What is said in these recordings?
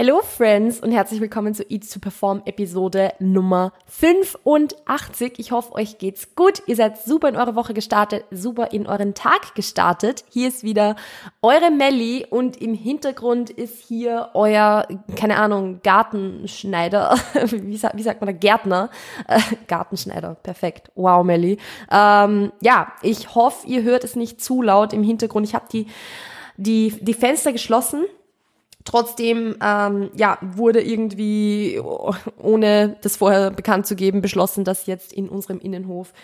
Hello Friends und herzlich willkommen zu Eats to Perform Episode Nummer 85. Ich hoffe, euch geht's gut. Ihr seid super in eure Woche gestartet, super in euren Tag gestartet. Hier ist wieder eure Melli und im Hintergrund ist hier euer, keine Ahnung, Gartenschneider. Wie, sagt, wie sagt man da? Gärtner. Äh, Gartenschneider. Perfekt. Wow, Melli. Ähm, ja, ich hoffe, ihr hört es nicht zu laut im Hintergrund. Ich habe die, die, die Fenster geschlossen Trotzdem ähm, ja, wurde irgendwie, ohne das vorher bekannt zu geben, beschlossen, dass jetzt in unserem Innenhof,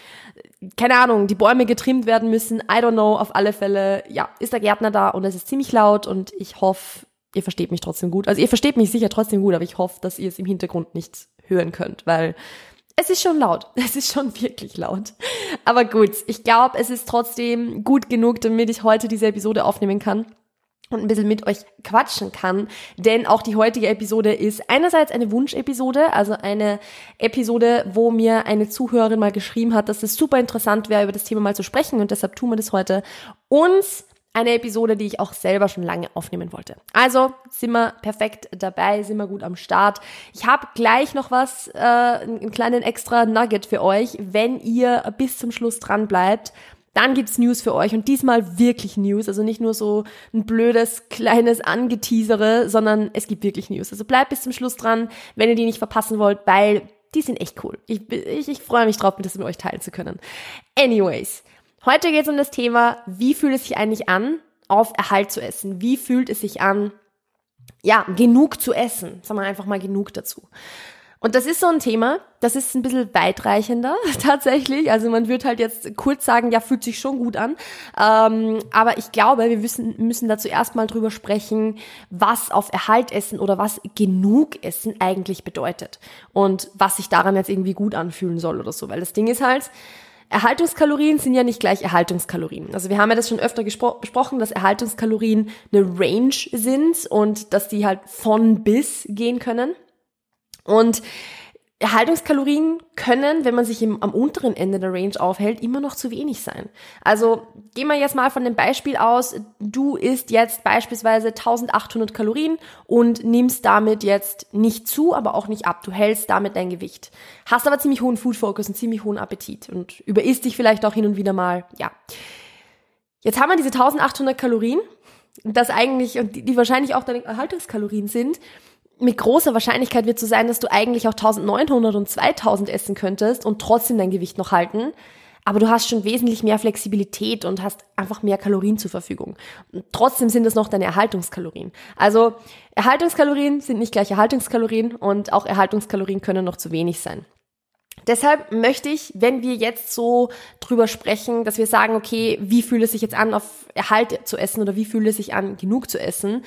keine Ahnung, die Bäume getrimmt werden müssen. I don't know, auf alle Fälle, ja, ist der Gärtner da und es ist ziemlich laut und ich hoffe, ihr versteht mich trotzdem gut. Also ihr versteht mich sicher trotzdem gut, aber ich hoffe, dass ihr es im Hintergrund nicht hören könnt, weil es ist schon laut. Es ist schon wirklich laut. Aber gut, ich glaube, es ist trotzdem gut genug, damit ich heute diese Episode aufnehmen kann und ein bisschen mit euch quatschen kann. Denn auch die heutige Episode ist einerseits eine Wunschepisode, also eine Episode, wo mir eine Zuhörerin mal geschrieben hat, dass es super interessant wäre, über das Thema mal zu sprechen und deshalb tun wir das heute. Und eine Episode, die ich auch selber schon lange aufnehmen wollte. Also sind wir perfekt dabei, sind wir gut am Start. Ich habe gleich noch was, äh, einen kleinen extra Nugget für euch, wenn ihr bis zum Schluss dran bleibt dann gibt's News für euch und diesmal wirklich News, also nicht nur so ein blödes kleines Angeteasere, sondern es gibt wirklich News. Also bleibt bis zum Schluss dran, wenn ihr die nicht verpassen wollt, weil die sind echt cool. Ich, ich, ich freue mich drauf, das mit euch teilen zu können. Anyways, heute geht's um das Thema, wie fühlt es sich eigentlich an, auf Erhalt zu essen? Wie fühlt es sich an, ja, genug zu essen? Sagen wir einfach mal genug dazu. Und das ist so ein Thema, das ist ein bisschen weitreichender tatsächlich. Also man wird halt jetzt kurz sagen, ja, fühlt sich schon gut an. Ähm, aber ich glaube, wir müssen, müssen dazu erstmal drüber sprechen, was auf Erhalt essen oder was genug essen eigentlich bedeutet. Und was sich daran jetzt irgendwie gut anfühlen soll oder so. Weil das Ding ist halt, Erhaltungskalorien sind ja nicht gleich Erhaltungskalorien. Also wir haben ja das schon öfter besprochen, dass Erhaltungskalorien eine Range sind und dass die halt von bis gehen können. Und Erhaltungskalorien können, wenn man sich im, am unteren Ende der Range aufhält, immer noch zu wenig sein. Also gehen wir jetzt mal von dem Beispiel aus, du isst jetzt beispielsweise 1800 Kalorien und nimmst damit jetzt nicht zu, aber auch nicht ab. Du hältst damit dein Gewicht. Hast aber ziemlich hohen Food Focus und ziemlich hohen Appetit und überisst dich vielleicht auch hin und wieder mal, ja. Jetzt haben wir diese 1800 Kalorien, das eigentlich, und die, die wahrscheinlich auch deine Erhaltungskalorien sind, mit großer Wahrscheinlichkeit wird so sein, dass du eigentlich auch 1900 und 2000 essen könntest und trotzdem dein Gewicht noch halten. Aber du hast schon wesentlich mehr Flexibilität und hast einfach mehr Kalorien zur Verfügung. Und trotzdem sind es noch deine Erhaltungskalorien. Also Erhaltungskalorien sind nicht gleich Erhaltungskalorien und auch Erhaltungskalorien können noch zu wenig sein. Deshalb möchte ich, wenn wir jetzt so drüber sprechen, dass wir sagen, okay, wie fühlt es sich jetzt an, auf Erhalt zu essen oder wie fühlt es sich an, genug zu essen,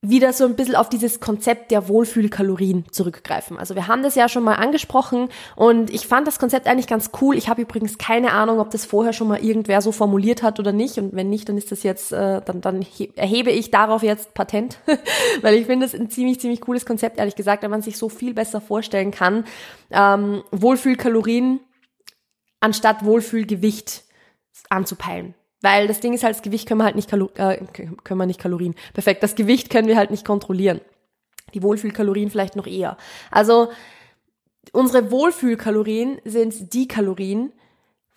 wieder so ein bisschen auf dieses Konzept der Wohlfühlkalorien zurückgreifen. Also wir haben das ja schon mal angesprochen und ich fand das Konzept eigentlich ganz cool. Ich habe übrigens keine Ahnung, ob das vorher schon mal irgendwer so formuliert hat oder nicht. Und wenn nicht, dann ist das jetzt, äh, dann, dann erhebe ich darauf jetzt Patent, weil ich finde es ein ziemlich, ziemlich cooles Konzept, ehrlich gesagt, wenn man sich so viel besser vorstellen kann. Ähm, Wohlfühlkalorien anstatt Wohlfühlgewicht anzupeilen. Weil das Ding ist halt, das Gewicht können wir halt nicht, Kalo äh, können wir nicht Kalorien. Perfekt, das Gewicht können wir halt nicht kontrollieren. Die Wohlfühlkalorien vielleicht noch eher. Also unsere Wohlfühlkalorien sind die Kalorien,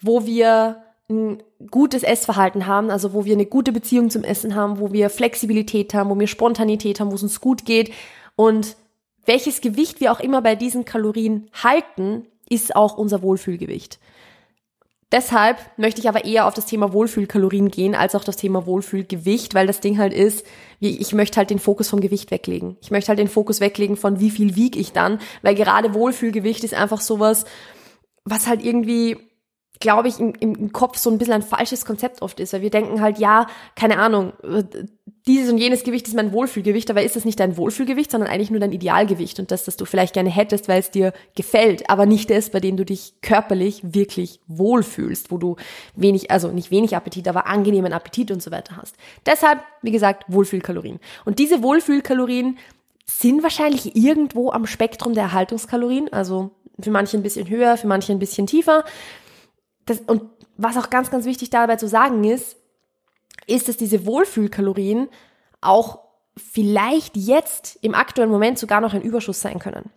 wo wir ein gutes Essverhalten haben, also wo wir eine gute Beziehung zum Essen haben, wo wir Flexibilität haben, wo wir Spontanität haben, wo es uns gut geht. Und welches Gewicht wir auch immer bei diesen Kalorien halten, ist auch unser Wohlfühlgewicht. Deshalb möchte ich aber eher auf das Thema Wohlfühlkalorien gehen, als auch das Thema Wohlfühlgewicht, weil das Ding halt ist, ich möchte halt den Fokus vom Gewicht weglegen. Ich möchte halt den Fokus weglegen von wie viel wiege ich dann, weil gerade Wohlfühlgewicht ist einfach sowas, was halt irgendwie glaube ich, im, im Kopf so ein bisschen ein falsches Konzept oft ist, weil wir denken halt, ja, keine Ahnung, dieses und jenes Gewicht ist mein Wohlfühlgewicht, aber ist das nicht dein Wohlfühlgewicht, sondern eigentlich nur dein Idealgewicht und das, das du vielleicht gerne hättest, weil es dir gefällt, aber nicht das, bei dem du dich körperlich wirklich wohlfühlst, wo du wenig, also nicht wenig Appetit, aber angenehmen Appetit und so weiter hast. Deshalb, wie gesagt, Wohlfühlkalorien. Und diese Wohlfühlkalorien sind wahrscheinlich irgendwo am Spektrum der Erhaltungskalorien, also für manche ein bisschen höher, für manche ein bisschen tiefer das, und was auch ganz, ganz wichtig dabei zu sagen ist, ist, dass diese Wohlfühlkalorien auch vielleicht jetzt im aktuellen Moment sogar noch ein Überschuss sein können.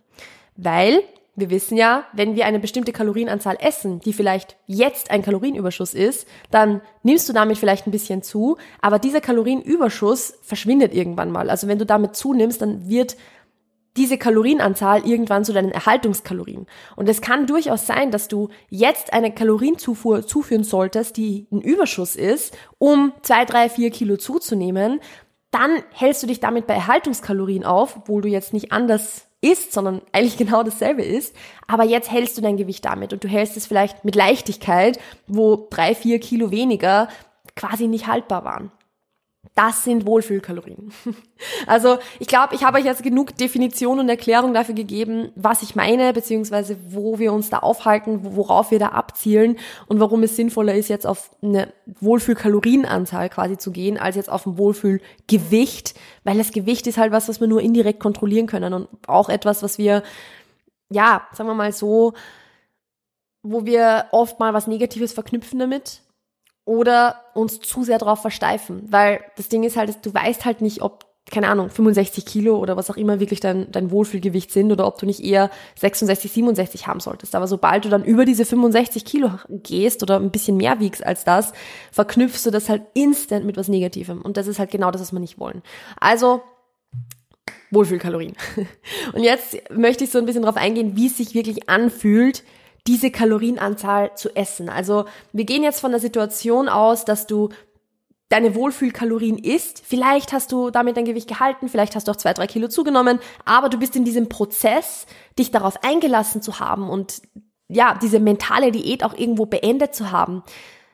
Weil wir wissen ja, wenn wir eine bestimmte Kalorienanzahl essen, die vielleicht jetzt ein Kalorienüberschuss ist, dann nimmst du damit vielleicht ein bisschen zu, aber dieser Kalorienüberschuss verschwindet irgendwann mal. Also wenn du damit zunimmst, dann wird diese Kalorienanzahl irgendwann zu deinen Erhaltungskalorien. Und es kann durchaus sein, dass du jetzt eine Kalorienzufuhr zuführen solltest, die ein Überschuss ist, um zwei, drei, vier Kilo zuzunehmen. Dann hältst du dich damit bei Erhaltungskalorien auf, obwohl du jetzt nicht anders ist, sondern eigentlich genau dasselbe ist. Aber jetzt hältst du dein Gewicht damit und du hältst es vielleicht mit Leichtigkeit, wo drei, vier Kilo weniger quasi nicht haltbar waren. Das sind Wohlfühlkalorien. Also ich glaube, ich habe euch jetzt genug Definition und Erklärung dafür gegeben, was ich meine, beziehungsweise wo wir uns da aufhalten, worauf wir da abzielen und warum es sinnvoller ist, jetzt auf eine Wohlfühlkalorienanzahl quasi zu gehen, als jetzt auf ein Wohlfühlgewicht, weil das Gewicht ist halt was, was wir nur indirekt kontrollieren können und auch etwas, was wir, ja, sagen wir mal so, wo wir oft mal was Negatives verknüpfen damit oder uns zu sehr darauf versteifen. Weil das Ding ist halt, du weißt halt nicht, ob, keine Ahnung, 65 Kilo oder was auch immer wirklich dein, dein Wohlfühlgewicht sind oder ob du nicht eher 66, 67 haben solltest. Aber sobald du dann über diese 65 Kilo gehst oder ein bisschen mehr wiegst als das, verknüpfst du das halt instant mit was Negativem. Und das ist halt genau das, was wir nicht wollen. Also, Wohlfühlkalorien. Und jetzt möchte ich so ein bisschen darauf eingehen, wie es sich wirklich anfühlt, diese Kalorienanzahl zu essen. Also wir gehen jetzt von der Situation aus, dass du deine Wohlfühlkalorien isst. Vielleicht hast du damit dein Gewicht gehalten, vielleicht hast du auch zwei, drei Kilo zugenommen, aber du bist in diesem Prozess, dich darauf eingelassen zu haben und ja, diese mentale Diät auch irgendwo beendet zu haben,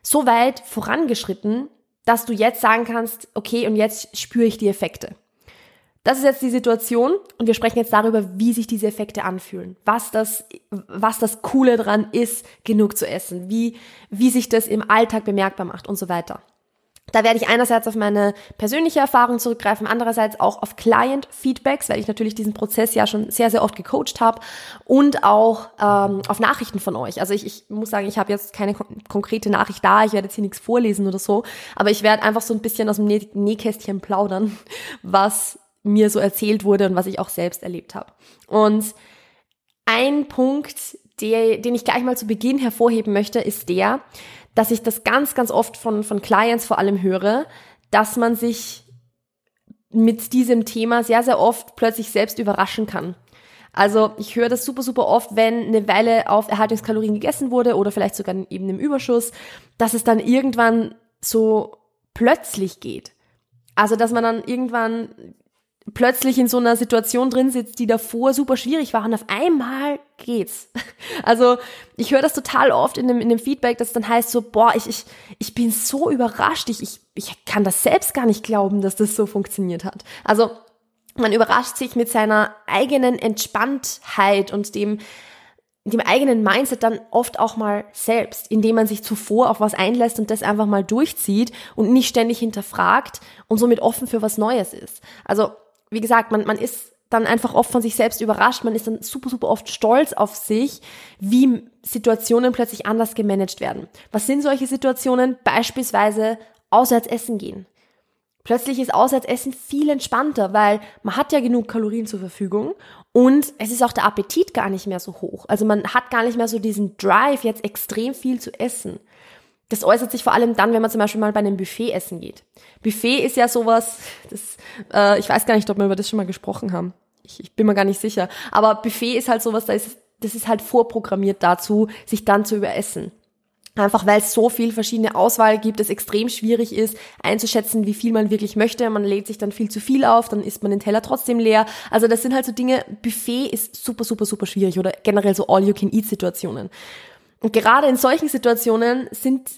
so weit vorangeschritten, dass du jetzt sagen kannst, okay, und jetzt spüre ich die Effekte. Das ist jetzt die Situation und wir sprechen jetzt darüber, wie sich diese Effekte anfühlen, was das, was das Coole dran ist, genug zu essen, wie, wie sich das im Alltag bemerkbar macht und so weiter. Da werde ich einerseits auf meine persönliche Erfahrung zurückgreifen, andererseits auch auf Client-Feedbacks, weil ich natürlich diesen Prozess ja schon sehr, sehr oft gecoacht habe und auch ähm, auf Nachrichten von euch. Also ich, ich muss sagen, ich habe jetzt keine kon konkrete Nachricht da, ich werde jetzt hier nichts vorlesen oder so, aber ich werde einfach so ein bisschen aus dem Nä Nähkästchen plaudern, was mir so erzählt wurde und was ich auch selbst erlebt habe. Und ein Punkt, der, den ich gleich mal zu Beginn hervorheben möchte, ist der, dass ich das ganz, ganz oft von, von Clients vor allem höre, dass man sich mit diesem Thema sehr, sehr oft plötzlich selbst überraschen kann. Also ich höre das super, super oft, wenn eine Weile auf Erhaltungskalorien gegessen wurde oder vielleicht sogar eben im Überschuss, dass es dann irgendwann so plötzlich geht. Also dass man dann irgendwann plötzlich in so einer Situation drin sitzt, die davor super schwierig war und auf einmal geht's. Also ich höre das total oft in dem, in dem Feedback, dass dann heißt so, boah, ich, ich, ich bin so überrascht, ich, ich, ich kann das selbst gar nicht glauben, dass das so funktioniert hat. Also man überrascht sich mit seiner eigenen Entspanntheit und dem, dem eigenen Mindset dann oft auch mal selbst, indem man sich zuvor auf was einlässt und das einfach mal durchzieht und nicht ständig hinterfragt und somit offen für was Neues ist. Also wie gesagt, man, man ist dann einfach oft von sich selbst überrascht, man ist dann super, super oft stolz auf sich, wie Situationen plötzlich anders gemanagt werden. Was sind solche Situationen? Beispielsweise auswärts essen gehen. Plötzlich ist Auswärtsessen viel entspannter, weil man hat ja genug Kalorien zur Verfügung und es ist auch der Appetit gar nicht mehr so hoch. Also man hat gar nicht mehr so diesen Drive, jetzt extrem viel zu essen. Das äußert sich vor allem dann, wenn man zum Beispiel mal bei einem Buffet essen geht. Buffet ist ja sowas, das, äh, ich weiß gar nicht, ob wir über das schon mal gesprochen haben. Ich, ich bin mir gar nicht sicher. Aber Buffet ist halt sowas, da ist, das ist halt vorprogrammiert dazu, sich dann zu überessen. Einfach weil es so viel verschiedene Auswahl gibt, es extrem schwierig ist, einzuschätzen, wie viel man wirklich möchte. Man lädt sich dann viel zu viel auf, dann isst man den Teller trotzdem leer. Also das sind halt so Dinge, Buffet ist super, super, super schwierig oder generell so All-You-Can-Eat-Situationen. Und gerade in solchen Situationen sind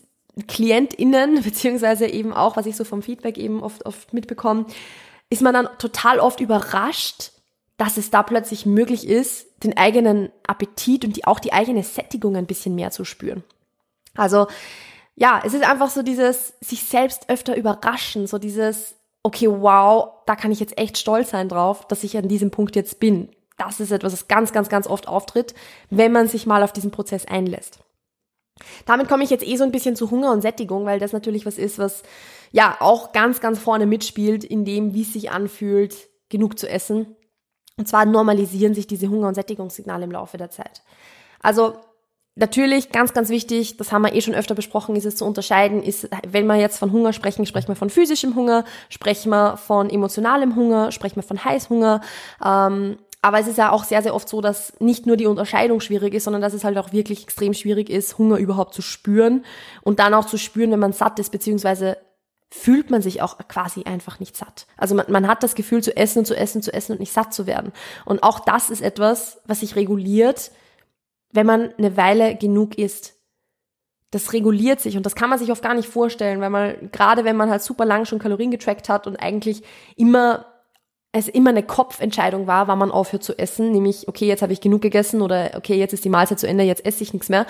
KlientInnen, beziehungsweise eben auch, was ich so vom Feedback eben oft, oft mitbekomme, ist man dann total oft überrascht, dass es da plötzlich möglich ist, den eigenen Appetit und die, auch die eigene Sättigung ein bisschen mehr zu spüren. Also, ja, es ist einfach so dieses sich selbst öfter überraschen, so dieses, okay, wow, da kann ich jetzt echt stolz sein drauf, dass ich an diesem Punkt jetzt bin. Das ist etwas, das ganz, ganz, ganz oft auftritt, wenn man sich mal auf diesen Prozess einlässt. Damit komme ich jetzt eh so ein bisschen zu Hunger und Sättigung, weil das natürlich was ist, was ja auch ganz, ganz vorne mitspielt in dem, wie es sich anfühlt, genug zu essen. Und zwar normalisieren sich diese Hunger- und Sättigungssignale im Laufe der Zeit. Also Natürlich, ganz, ganz wichtig, das haben wir eh schon öfter besprochen, ist es zu unterscheiden, ist, wenn wir jetzt von Hunger sprechen, sprechen wir von physischem Hunger, sprechen wir von emotionalem Hunger, sprechen wir von Heißhunger. Ähm, aber es ist ja auch sehr, sehr oft so, dass nicht nur die Unterscheidung schwierig ist, sondern dass es halt auch wirklich extrem schwierig ist, Hunger überhaupt zu spüren und dann auch zu spüren, wenn man satt ist, beziehungsweise fühlt man sich auch quasi einfach nicht satt. Also man, man hat das Gefühl zu essen und zu essen, zu essen und nicht satt zu werden. Und auch das ist etwas, was sich reguliert, wenn man eine Weile genug isst. Das reguliert sich und das kann man sich oft gar nicht vorstellen, weil man, gerade wenn man halt super lang schon Kalorien getrackt hat und eigentlich immer es immer eine Kopfentscheidung war, wann man aufhört zu essen, nämlich, okay, jetzt habe ich genug gegessen oder okay, jetzt ist die Mahlzeit zu Ende, jetzt esse ich nichts mehr,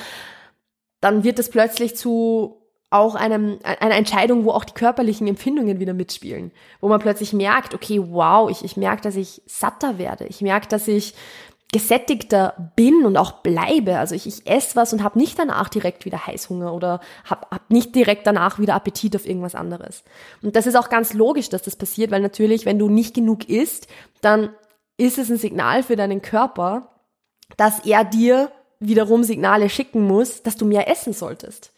dann wird es plötzlich zu auch einem, einer Entscheidung, wo auch die körperlichen Empfindungen wieder mitspielen, wo man plötzlich merkt, okay, wow, ich, ich merke, dass ich satter werde, ich merke, dass ich gesättigter bin und auch bleibe. Also ich, ich esse was und habe nicht danach direkt wieder Heißhunger oder habe hab nicht direkt danach wieder Appetit auf irgendwas anderes. Und das ist auch ganz logisch, dass das passiert, weil natürlich, wenn du nicht genug isst, dann ist es ein Signal für deinen Körper, dass er dir wiederum Signale schicken muss, dass du mehr essen solltest.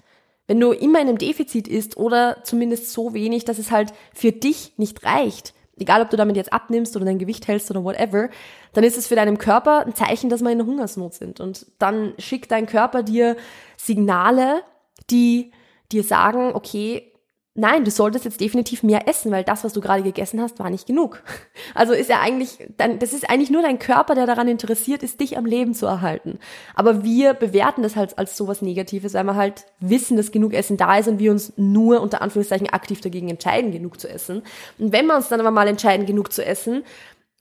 Wenn du immer in einem Defizit isst oder zumindest so wenig, dass es halt für dich nicht reicht, egal ob du damit jetzt abnimmst oder dein Gewicht hältst oder whatever, dann ist es für deinen Körper ein Zeichen, dass wir in der Hungersnot sind. Und dann schickt dein Körper dir Signale, die dir sagen, okay, nein, du solltest jetzt definitiv mehr essen, weil das, was du gerade gegessen hast, war nicht genug. Also ist ja eigentlich, das ist eigentlich nur dein Körper, der daran interessiert ist, dich am Leben zu erhalten. Aber wir bewerten das halt als sowas Negatives, weil wir halt wissen, dass genug Essen da ist und wir uns nur unter Anführungszeichen aktiv dagegen entscheiden, genug zu essen. Und wenn wir uns dann aber mal entscheiden, genug zu essen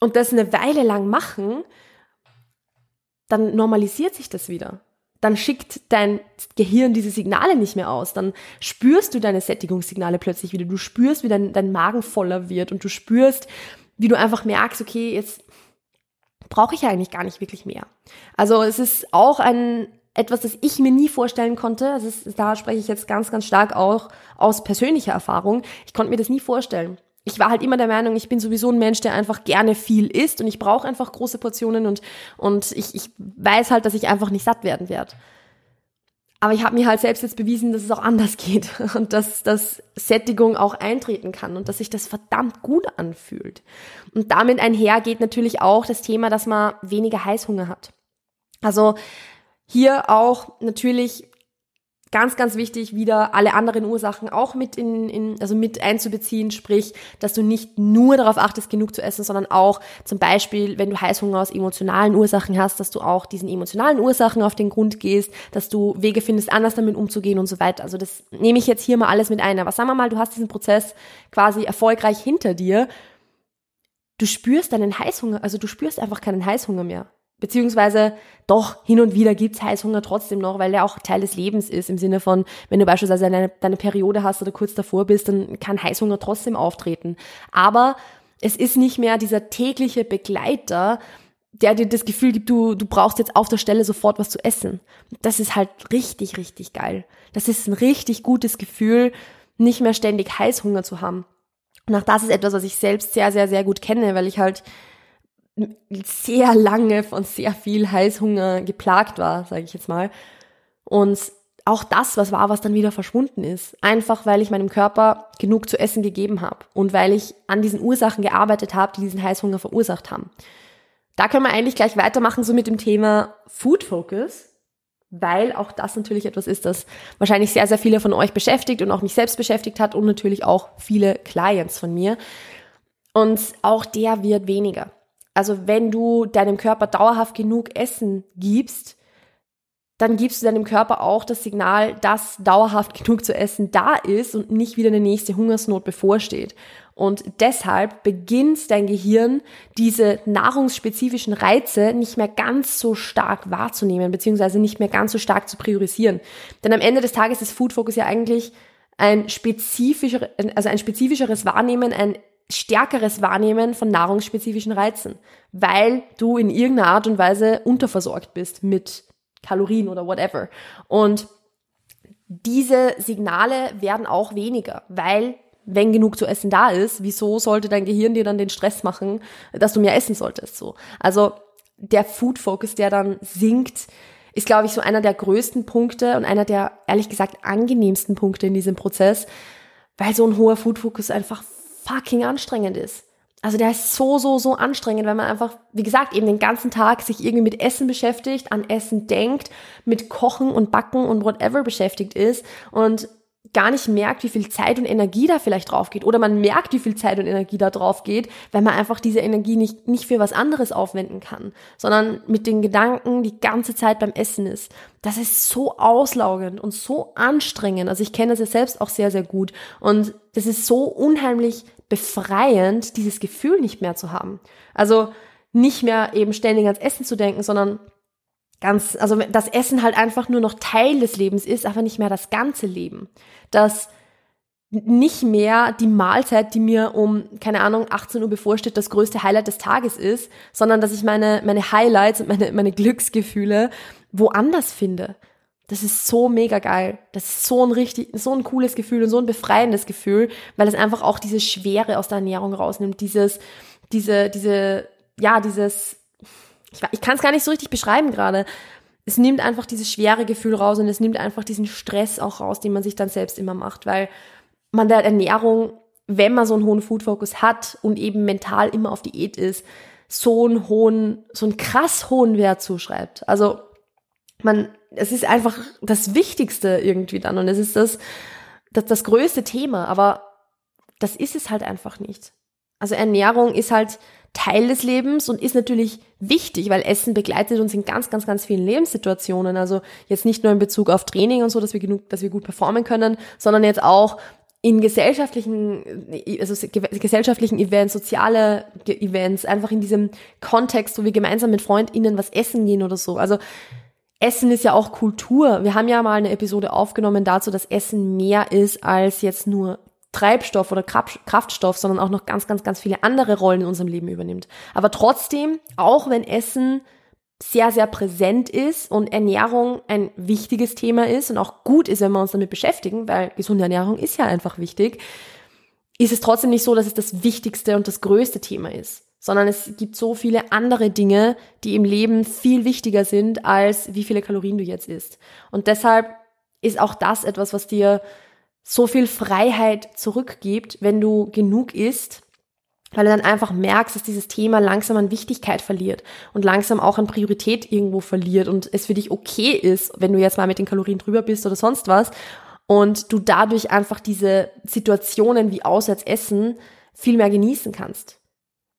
und das eine Weile lang machen, dann normalisiert sich das wieder dann schickt dein Gehirn diese Signale nicht mehr aus. Dann spürst du deine Sättigungssignale plötzlich wieder. Du spürst, wie dein, dein Magen voller wird und du spürst, wie du einfach merkst, okay, jetzt brauche ich eigentlich gar nicht wirklich mehr. Also es ist auch ein etwas, das ich mir nie vorstellen konnte. Also es, da spreche ich jetzt ganz, ganz stark auch aus persönlicher Erfahrung. Ich konnte mir das nie vorstellen ich war halt immer der Meinung, ich bin sowieso ein Mensch, der einfach gerne viel isst und ich brauche einfach große Portionen und, und ich, ich weiß halt, dass ich einfach nicht satt werden werde. Aber ich habe mir halt selbst jetzt bewiesen, dass es auch anders geht und dass, dass Sättigung auch eintreten kann und dass sich das verdammt gut anfühlt. Und damit einher geht natürlich auch das Thema, dass man weniger Heißhunger hat. Also hier auch natürlich ganz, ganz wichtig, wieder alle anderen Ursachen auch mit in, in, also mit einzubeziehen, sprich, dass du nicht nur darauf achtest, genug zu essen, sondern auch zum Beispiel, wenn du Heißhunger aus emotionalen Ursachen hast, dass du auch diesen emotionalen Ursachen auf den Grund gehst, dass du Wege findest, anders damit umzugehen und so weiter. Also das nehme ich jetzt hier mal alles mit ein. Aber sagen wir mal, du hast diesen Prozess quasi erfolgreich hinter dir. Du spürst deinen Heißhunger, also du spürst einfach keinen Heißhunger mehr. Beziehungsweise doch, hin und wieder gibt's Heißhunger trotzdem noch, weil der auch Teil des Lebens ist. Im Sinne von, wenn du beispielsweise deine, deine Periode hast oder kurz davor bist, dann kann Heißhunger trotzdem auftreten. Aber es ist nicht mehr dieser tägliche Begleiter, der dir das Gefühl gibt, du, du brauchst jetzt auf der Stelle sofort was zu essen. Das ist halt richtig, richtig geil. Das ist ein richtig gutes Gefühl, nicht mehr ständig Heißhunger zu haben. Und auch das ist etwas, was ich selbst sehr, sehr, sehr gut kenne, weil ich halt sehr lange von sehr viel Heißhunger geplagt war, sage ich jetzt mal. Und auch das, was war, was dann wieder verschwunden ist. Einfach weil ich meinem Körper genug zu essen gegeben habe und weil ich an diesen Ursachen gearbeitet habe, die diesen Heißhunger verursacht haben. Da können wir eigentlich gleich weitermachen, so mit dem Thema Food Focus, weil auch das natürlich etwas ist, das wahrscheinlich sehr, sehr viele von euch beschäftigt und auch mich selbst beschäftigt hat und natürlich auch viele Clients von mir. Und auch der wird weniger. Also wenn du deinem Körper dauerhaft genug Essen gibst, dann gibst du deinem Körper auch das Signal, dass dauerhaft genug zu essen da ist und nicht wieder eine nächste Hungersnot bevorsteht. Und deshalb beginnt dein Gehirn diese nahrungsspezifischen Reize nicht mehr ganz so stark wahrzunehmen, beziehungsweise nicht mehr ganz so stark zu priorisieren. Denn am Ende des Tages ist Food Focus ja eigentlich ein spezifischer, also ein spezifischeres Wahrnehmen, ein stärkeres Wahrnehmen von nahrungsspezifischen Reizen, weil du in irgendeiner Art und Weise unterversorgt bist mit Kalorien oder whatever. Und diese Signale werden auch weniger, weil wenn genug zu essen da ist, wieso sollte dein Gehirn dir dann den Stress machen, dass du mehr essen solltest, so. Also, der Food Focus, der dann sinkt, ist, glaube ich, so einer der größten Punkte und einer der, ehrlich gesagt, angenehmsten Punkte in diesem Prozess, weil so ein hoher Food Focus einfach fucking anstrengend ist. Also der ist so, so, so anstrengend, wenn man einfach, wie gesagt, eben den ganzen Tag sich irgendwie mit Essen beschäftigt, an Essen denkt, mit Kochen und Backen und whatever beschäftigt ist und gar nicht merkt, wie viel Zeit und Energie da vielleicht drauf geht. Oder man merkt, wie viel Zeit und Energie da drauf geht, weil man einfach diese Energie nicht, nicht für was anderes aufwenden kann, sondern mit den Gedanken die ganze Zeit beim Essen ist. Das ist so auslaugend und so anstrengend. Also ich kenne das ja selbst auch sehr, sehr gut. Und das ist so unheimlich befreiend, dieses Gefühl nicht mehr zu haben. Also nicht mehr eben ständig ans Essen zu denken, sondern ganz, also das Essen halt einfach nur noch Teil des Lebens ist, aber nicht mehr das ganze Leben. Dass nicht mehr die Mahlzeit, die mir um, keine Ahnung, 18 Uhr bevorsteht, das größte Highlight des Tages ist, sondern dass ich meine, meine Highlights und meine, meine Glücksgefühle woanders finde. Das ist so mega geil. Das ist so ein richtig, so ein cooles Gefühl und so ein befreiendes Gefühl, weil es einfach auch diese Schwere aus der Ernährung rausnimmt, dieses, diese, diese, ja, dieses, ich, ich kann es gar nicht so richtig beschreiben gerade. Es nimmt einfach dieses schwere Gefühl raus und es nimmt einfach diesen Stress auch raus, den man sich dann selbst immer macht, weil man der Ernährung, wenn man so einen hohen Food-Focus hat und eben mental immer auf Diät ist, so einen hohen, so einen krass hohen Wert zuschreibt. Also man, es ist einfach das Wichtigste irgendwie dann und es ist das, das, das größte Thema, aber das ist es halt einfach nicht. Also Ernährung ist halt Teil des Lebens und ist natürlich wichtig, weil Essen begleitet uns in ganz, ganz, ganz vielen Lebenssituationen. Also jetzt nicht nur in Bezug auf Training und so, dass wir genug, dass wir gut performen können, sondern jetzt auch in gesellschaftlichen, also gesellschaftlichen Events, soziale Events, einfach in diesem Kontext, wo wir gemeinsam mit FreundInnen was essen gehen oder so. Also Essen ist ja auch Kultur. Wir haben ja mal eine Episode aufgenommen dazu, dass Essen mehr ist als jetzt nur Treibstoff oder Kraftstoff, sondern auch noch ganz, ganz, ganz viele andere Rollen in unserem Leben übernimmt. Aber trotzdem, auch wenn Essen sehr, sehr präsent ist und Ernährung ein wichtiges Thema ist und auch gut ist, wenn wir uns damit beschäftigen, weil gesunde Ernährung ist ja einfach wichtig, ist es trotzdem nicht so, dass es das wichtigste und das größte Thema ist sondern es gibt so viele andere Dinge, die im Leben viel wichtiger sind, als wie viele Kalorien du jetzt isst. Und deshalb ist auch das etwas, was dir so viel Freiheit zurückgibt, wenn du genug isst, weil du dann einfach merkst, dass dieses Thema langsam an Wichtigkeit verliert und langsam auch an Priorität irgendwo verliert und es für dich okay ist, wenn du jetzt mal mit den Kalorien drüber bist oder sonst was und du dadurch einfach diese Situationen wie Auswärtsessen viel mehr genießen kannst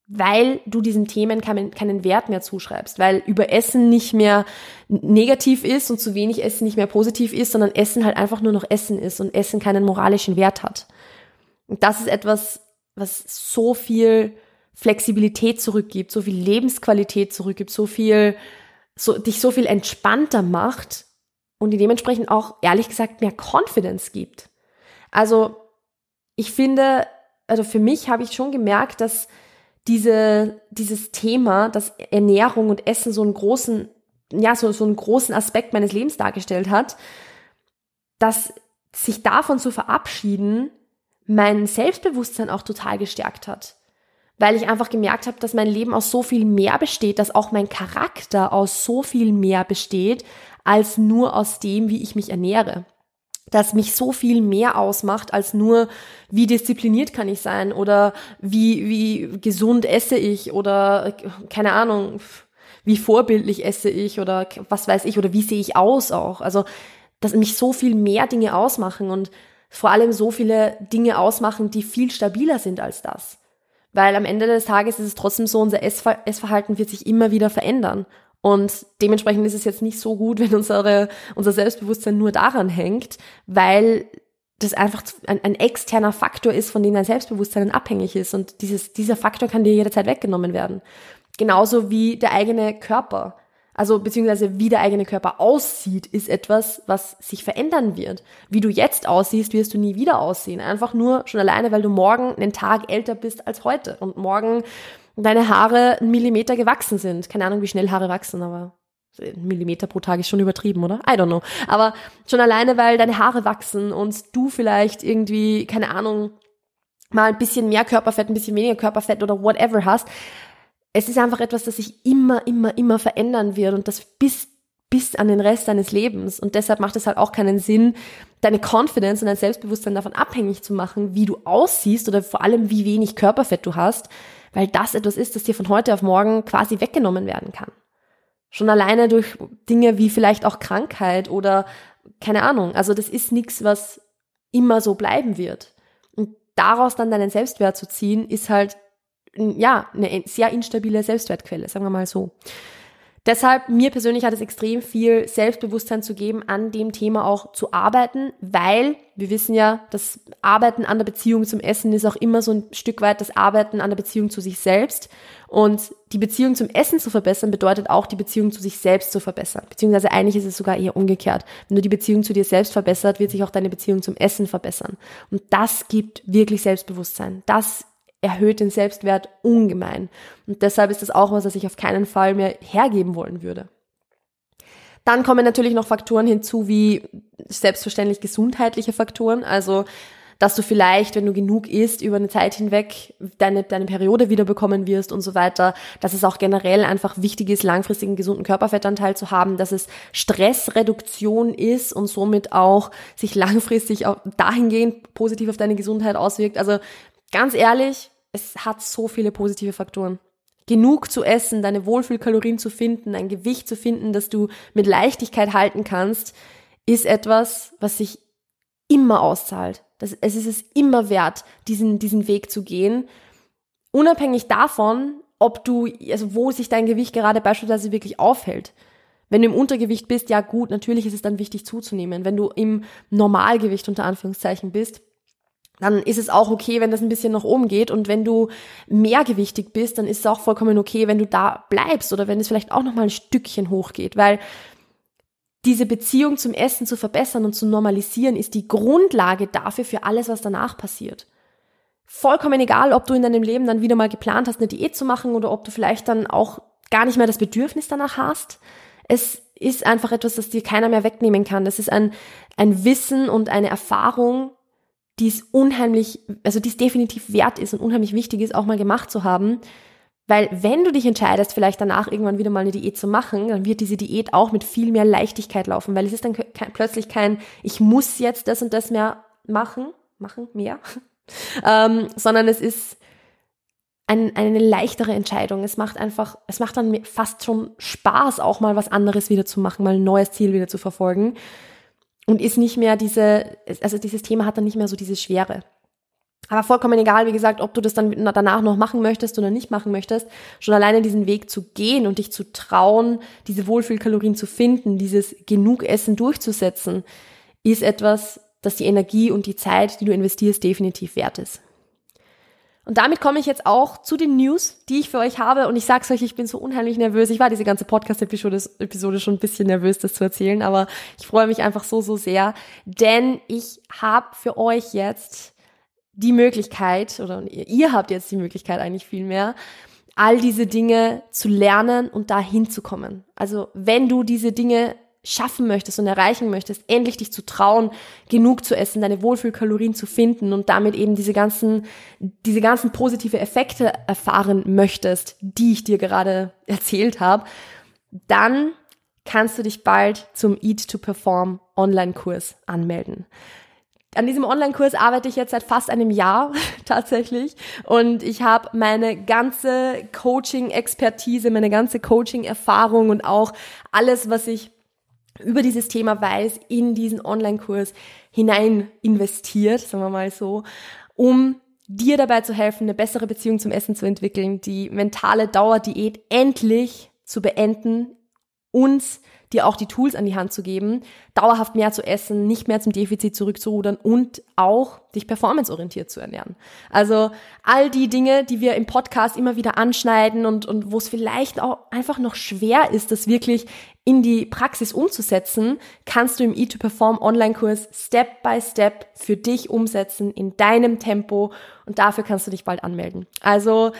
weil du diesen Themen keinen, keinen Wert mehr zuschreibst, weil über Essen nicht mehr negativ ist und zu wenig Essen nicht mehr positiv ist, sondern Essen halt einfach nur noch Essen ist und Essen keinen moralischen Wert hat. Und das ist etwas, was so viel Flexibilität zurückgibt, so viel Lebensqualität zurückgibt, so viel, so, dich so viel entspannter macht und die dementsprechend auch, ehrlich gesagt, mehr Confidence gibt. Also, ich finde, also für mich habe ich schon gemerkt, dass diese, dieses Thema, dass Ernährung und Essen so einen großen, ja, so, so einen großen Aspekt meines Lebens dargestellt hat, dass sich davon zu verabschieden, mein Selbstbewusstsein auch total gestärkt hat. Weil ich einfach gemerkt habe, dass mein Leben aus so viel mehr besteht, dass auch mein Charakter aus so viel mehr besteht, als nur aus dem, wie ich mich ernähre das mich so viel mehr ausmacht als nur, wie diszipliniert kann ich sein oder wie, wie gesund esse ich oder keine Ahnung, wie vorbildlich esse ich oder was weiß ich oder wie sehe ich aus auch. Also, dass mich so viel mehr Dinge ausmachen und vor allem so viele Dinge ausmachen, die viel stabiler sind als das. Weil am Ende des Tages ist es trotzdem so, unser Essverhalten wird sich immer wieder verändern. Und dementsprechend ist es jetzt nicht so gut, wenn unsere, unser Selbstbewusstsein nur daran hängt, weil das einfach ein, ein, externer Faktor ist, von dem dein Selbstbewusstsein abhängig ist. Und dieses, dieser Faktor kann dir jederzeit weggenommen werden. Genauso wie der eigene Körper. Also beziehungsweise wie der eigene Körper aussieht, ist etwas, was sich verändern wird. Wie du jetzt aussiehst, wirst du nie wieder aussehen. Einfach nur schon alleine, weil du morgen einen Tag älter bist als heute. Und morgen deine Haare einen Millimeter gewachsen sind. Keine Ahnung, wie schnell Haare wachsen, aber ein Millimeter pro Tag ist schon übertrieben, oder? I don't know. Aber schon alleine, weil deine Haare wachsen und du vielleicht irgendwie, keine Ahnung, mal ein bisschen mehr Körperfett, ein bisschen weniger Körperfett oder whatever hast. Es ist einfach etwas, das sich immer, immer, immer verändern wird und das bis, bis an den Rest deines Lebens. Und deshalb macht es halt auch keinen Sinn, deine Confidence und dein Selbstbewusstsein davon abhängig zu machen, wie du aussiehst oder vor allem wie wenig Körperfett du hast, weil das etwas ist, das dir von heute auf morgen quasi weggenommen werden kann. Schon alleine durch Dinge wie vielleicht auch Krankheit oder keine Ahnung. Also das ist nichts, was immer so bleiben wird. Und daraus dann deinen Selbstwert zu ziehen, ist halt ja eine sehr instabile Selbstwertquelle, sagen wir mal so. Deshalb, mir persönlich hat es extrem viel Selbstbewusstsein zu geben, an dem Thema auch zu arbeiten, weil wir wissen ja, das Arbeiten an der Beziehung zum Essen ist auch immer so ein Stück weit das Arbeiten an der Beziehung zu sich selbst. Und die Beziehung zum Essen zu verbessern bedeutet auch, die Beziehung zu sich selbst zu verbessern. Beziehungsweise eigentlich ist es sogar eher umgekehrt. Wenn du die Beziehung zu dir selbst verbessert, wird sich auch deine Beziehung zum Essen verbessern. Und das gibt wirklich Selbstbewusstsein. Das erhöht den Selbstwert ungemein. Und deshalb ist das auch was, was ich auf keinen Fall mehr hergeben wollen würde. Dann kommen natürlich noch Faktoren hinzu, wie selbstverständlich gesundheitliche Faktoren. Also, dass du vielleicht, wenn du genug isst, über eine Zeit hinweg deine, deine Periode wieder bekommen wirst und so weiter. Dass es auch generell einfach wichtig ist, langfristigen gesunden Körperfettanteil zu haben. Dass es Stressreduktion ist und somit auch sich langfristig auch dahingehend positiv auf deine Gesundheit auswirkt. Also, ganz ehrlich, es hat so viele positive Faktoren. Genug zu essen, deine Wohlfühlkalorien zu finden, ein Gewicht zu finden, das du mit Leichtigkeit halten kannst, ist etwas, was sich immer auszahlt. Das, es ist es immer wert, diesen, diesen Weg zu gehen. Unabhängig davon, ob du, also wo sich dein Gewicht gerade beispielsweise wirklich aufhält. Wenn du im Untergewicht bist, ja gut, natürlich ist es dann wichtig zuzunehmen. Wenn du im Normalgewicht unter Anführungszeichen bist, dann ist es auch okay, wenn das ein bisschen nach oben geht. Und wenn du mehrgewichtig bist, dann ist es auch vollkommen okay, wenn du da bleibst oder wenn es vielleicht auch nochmal ein Stückchen hochgeht, weil diese Beziehung zum Essen zu verbessern und zu normalisieren ist die Grundlage dafür für alles, was danach passiert. Vollkommen egal, ob du in deinem Leben dann wieder mal geplant hast, eine Diät zu machen oder ob du vielleicht dann auch gar nicht mehr das Bedürfnis danach hast. Es ist einfach etwas, das dir keiner mehr wegnehmen kann. Das ist ein, ein Wissen und eine Erfahrung, die es unheimlich, also die es definitiv wert ist und unheimlich wichtig ist, auch mal gemacht zu haben. Weil wenn du dich entscheidest, vielleicht danach irgendwann wieder mal eine Diät zu machen, dann wird diese Diät auch mit viel mehr Leichtigkeit laufen, weil es ist dann kein, plötzlich kein, ich muss jetzt das und das mehr machen, machen, mehr, ähm, sondern es ist ein, eine leichtere Entscheidung. Es macht einfach, es macht dann fast schon Spaß, auch mal was anderes wieder zu machen, mal ein neues Ziel wieder zu verfolgen und ist nicht mehr diese, also dieses Thema hat dann nicht mehr so diese Schwere. Aber vollkommen egal, wie gesagt, ob du das dann danach noch machen möchtest oder nicht machen möchtest, schon alleine diesen Weg zu gehen und dich zu trauen, diese Wohlfühlkalorien zu finden, dieses genug Essen durchzusetzen, ist etwas, das die Energie und die Zeit, die du investierst, definitiv wert ist. Und damit komme ich jetzt auch zu den News, die ich für euch habe. Und ich sag's euch, ich bin so unheimlich nervös. Ich war diese ganze Podcast-Episode schon ein bisschen nervös, das zu erzählen, aber ich freue mich einfach so, so sehr, denn ich habe für euch jetzt die Möglichkeit, oder ihr habt jetzt die Möglichkeit eigentlich viel mehr, all diese Dinge zu lernen und da hinzukommen. Also wenn du diese Dinge schaffen möchtest und erreichen möchtest, endlich dich zu trauen, genug zu essen, deine Wohlfühlkalorien zu finden und damit eben diese ganzen, diese ganzen positive Effekte erfahren möchtest, die ich dir gerade erzählt habe, dann kannst du dich bald zum Eat to Perform Online-Kurs anmelden. An diesem Online-Kurs arbeite ich jetzt seit fast einem Jahr tatsächlich und ich habe meine ganze Coaching-Expertise, meine ganze Coaching-Erfahrung und auch alles, was ich über dieses Thema weiß, in diesen Online-Kurs hinein investiert, sagen wir mal so, um dir dabei zu helfen, eine bessere Beziehung zum Essen zu entwickeln, die mentale Dauerdiät endlich zu beenden und dir auch die Tools an die Hand zu geben, dauerhaft mehr zu essen, nicht mehr zum Defizit zurückzurudern und auch dich performanceorientiert zu ernähren. Also all die Dinge, die wir im Podcast immer wieder anschneiden und, und wo es vielleicht auch einfach noch schwer ist, das wirklich in die Praxis umzusetzen, kannst du im E2Perform Online-Kurs Step by Step für dich umsetzen in deinem Tempo und dafür kannst du dich bald anmelden. Also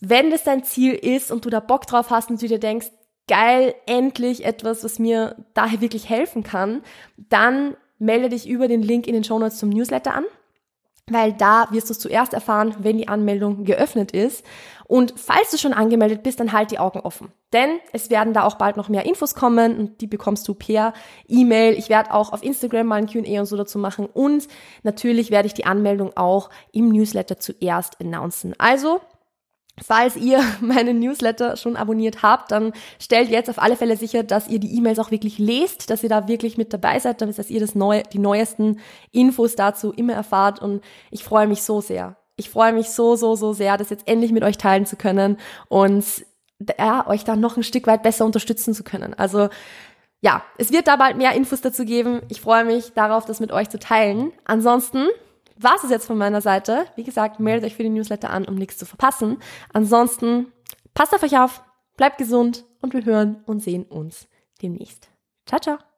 wenn das dein Ziel ist und du da Bock drauf hast und du dir denkst, geil, endlich etwas, was mir daher wirklich helfen kann, dann melde dich über den Link in den Show Notes zum Newsletter an. weil da wirst du es zuerst erfahren, wenn die Anmeldung geöffnet ist. Und falls du schon angemeldet bist, dann halt die Augen offen. Denn es werden da auch bald noch mehr Infos kommen und die bekommst du per E-Mail. Ich werde auch auf Instagram mal ein Q&A und so dazu machen und natürlich werde ich die Anmeldung auch im Newsletter zuerst announcen. Also Falls ihr meinen Newsletter schon abonniert habt, dann stellt jetzt auf alle Fälle sicher, dass ihr die E-Mails auch wirklich lest, dass ihr da wirklich mit dabei seid, dass ihr das neue, die neuesten Infos dazu immer erfahrt und ich freue mich so sehr. Ich freue mich so, so, so sehr, das jetzt endlich mit euch teilen zu können und ja, euch da noch ein Stück weit besser unterstützen zu können. Also ja, es wird da bald mehr Infos dazu geben. Ich freue mich darauf, das mit euch zu teilen. Ansonsten war es jetzt von meiner Seite. Wie gesagt, meldet euch für den Newsletter an, um nichts zu verpassen. Ansonsten passt auf euch auf, bleibt gesund und wir hören und sehen uns demnächst. Ciao, ciao.